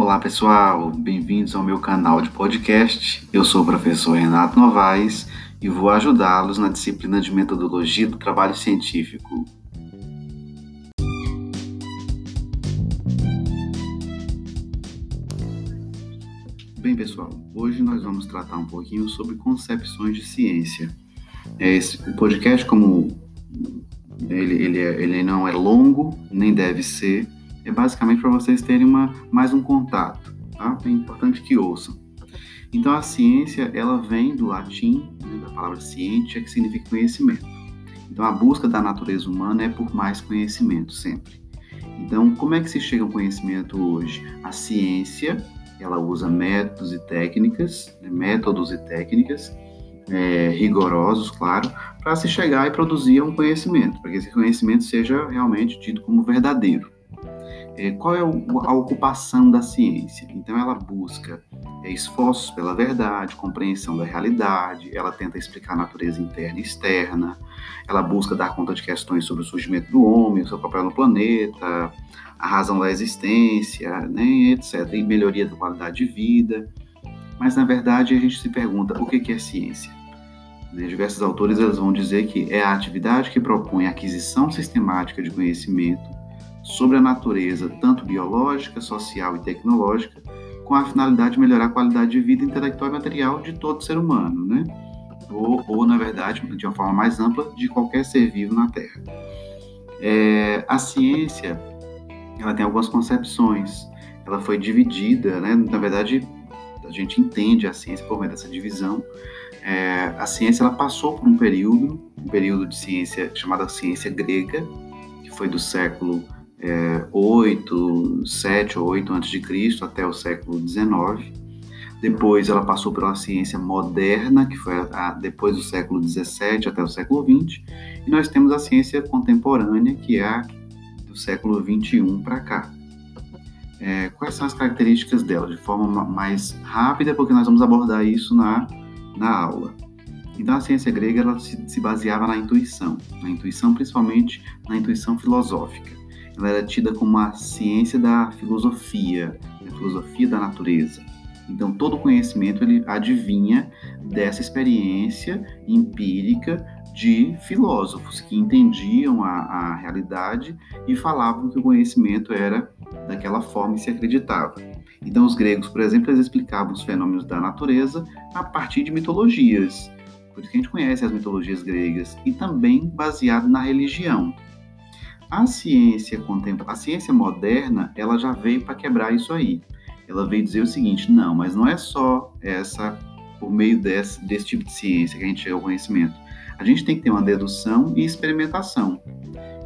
Olá pessoal, bem-vindos ao meu canal de podcast. Eu sou o professor Renato Novaes e vou ajudá-los na disciplina de metodologia do trabalho científico. Bem, pessoal, hoje nós vamos tratar um pouquinho sobre concepções de ciência. Esse, o podcast, como ele, ele, é, ele não é longo, nem deve ser, é basicamente para vocês terem uma, mais um contato, tá? É importante que ouçam. Então, a ciência, ela vem do latim, né, da palavra ciência, que significa conhecimento. Então, a busca da natureza humana é por mais conhecimento, sempre. Então, como é que se chega ao conhecimento hoje? A ciência, ela usa métodos e técnicas, né, métodos e técnicas é, rigorosos, claro, para se chegar e produzir um conhecimento, para que esse conhecimento seja realmente tido como verdadeiro. É, qual é a ocupação da ciência? Então, ela busca é, esforços pela verdade, compreensão da realidade, ela tenta explicar a natureza interna e externa, ela busca dar conta de questões sobre o surgimento do homem, o seu papel no planeta, a razão da existência, né, etc., e melhoria da qualidade de vida. Mas, na verdade, a gente se pergunta o que é ciência? Né, diversos autores eles vão dizer que é a atividade que propõe a aquisição sistemática de conhecimento sobre a natureza, tanto biológica, social e tecnológica, com a finalidade de melhorar a qualidade de vida intelectual e material de todo ser humano, né? Ou, ou na verdade, de uma forma mais ampla, de qualquer ser vivo na Terra. É, a ciência, ela tem algumas concepções. Ela foi dividida, né? Na verdade, a gente entende a ciência por meio dessa divisão. É, a ciência ela passou por um período, um período de ciência chamada ciência grega, que foi do século é, 8, 7 ou 8 antes de Cristo até o século 19. Depois ela passou pela ciência moderna, que foi a, a, depois do século 17 até o século 20, e nós temos a ciência contemporânea, que é a do século 21 para cá. É, quais são as características dela? De forma mais rápida, porque nós vamos abordar isso na, na aula. Então, a ciência grega ela se, se baseava na intuição, na intuição principalmente na intuição filosófica ela era tida como a ciência da filosofia, a filosofia da natureza. Então, todo conhecimento ele adivinha dessa experiência empírica de filósofos que entendiam a, a realidade e falavam que o conhecimento era daquela forma e se acreditava. Então, os gregos, por exemplo, eles explicavam os fenômenos da natureza a partir de mitologias. Por isso que a gente conhece as mitologias gregas e também baseado na religião. A ciência contemporânea, a ciência moderna, ela já veio para quebrar isso aí. Ela veio dizer o seguinte: não, mas não é só essa por meio desse, desse tipo de ciência que a gente chega ao conhecimento. A gente tem que ter uma dedução e experimentação.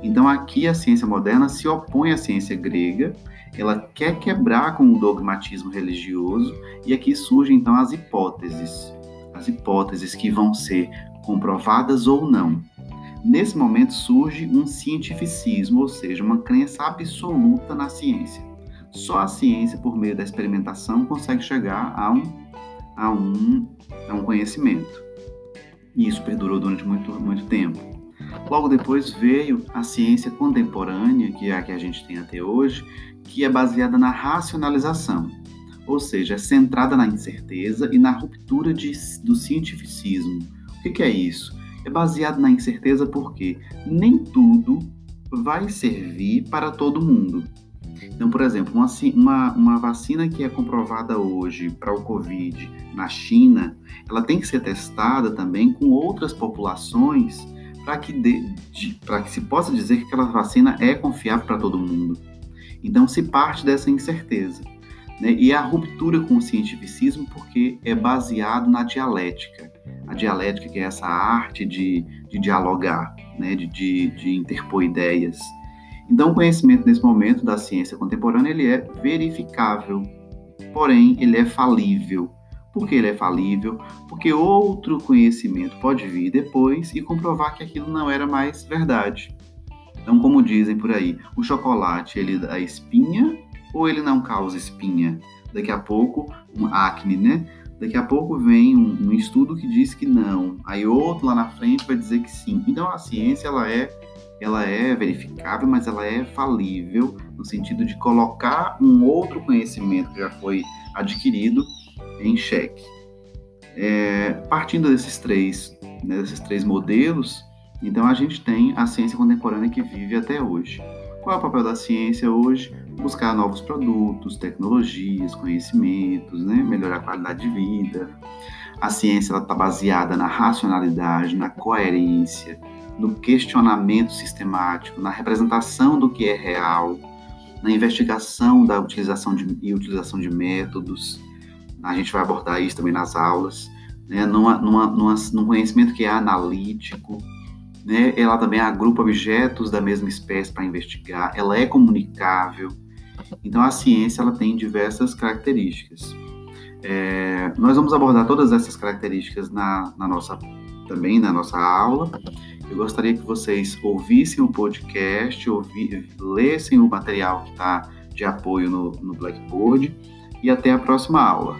Então aqui a ciência moderna se opõe à ciência grega, ela quer quebrar com o dogmatismo religioso e aqui surgem então as hipóteses, as hipóteses que vão ser comprovadas ou não. Nesse momento surge um cientificismo, ou seja, uma crença absoluta na ciência. Só a ciência, por meio da experimentação, consegue chegar a um, a um, a um conhecimento. E isso perdurou durante muito, muito tempo. Logo depois veio a ciência contemporânea, que é a que a gente tem até hoje, que é baseada na racionalização, ou seja, é centrada na incerteza e na ruptura de, do cientificismo. O que, que é isso? É baseado na incerteza porque nem tudo vai servir para todo mundo. Então, por exemplo, uma, uma, uma vacina que é comprovada hoje para o Covid na China, ela tem que ser testada também com outras populações para que, que se possa dizer que aquela vacina é confiável para todo mundo. Então, se parte dessa incerteza. Né? E a ruptura com o cientificismo, porque é baseado na dialética a dialética, que é essa arte de, de dialogar, né, de, de, de interpor ideias. Então, o conhecimento nesse momento da ciência contemporânea ele é verificável, porém ele é falível. Por que ele é falível? Porque outro conhecimento pode vir depois e comprovar que aquilo não era mais verdade. Então, como dizem por aí, o chocolate ele dá espinha ou ele não causa espinha? Daqui a pouco, um acne, né? Daqui a pouco vem um, um, estudo que diz que não, aí outro lá na frente vai dizer que sim. Então a ciência ela é ela é verificável, mas ela é falível no sentido de colocar um outro conhecimento que já foi adquirido em xeque. É, partindo desses três, né, desses três modelos, então a gente tem a ciência contemporânea que vive até hoje. Qual é o papel da ciência hoje? Buscar novos produtos, tecnologias, conhecimentos, né? melhorar a qualidade de vida. A ciência está baseada na racionalidade, na coerência, no questionamento sistemático, na representação do que é real, na investigação da utilização de, e utilização de métodos. A gente vai abordar isso também nas aulas, né? numa, numa, numa, num conhecimento que é analítico, né? Ela também agrupa objetos da mesma espécie para investigar, ela é comunicável. Então, a ciência ela tem diversas características. É, nós vamos abordar todas essas características na, na, nossa também na nossa aula. Eu gostaria que vocês ouvissem o podcast, ouvi, lessem o material que está de apoio no, no Blackboard e até a próxima aula.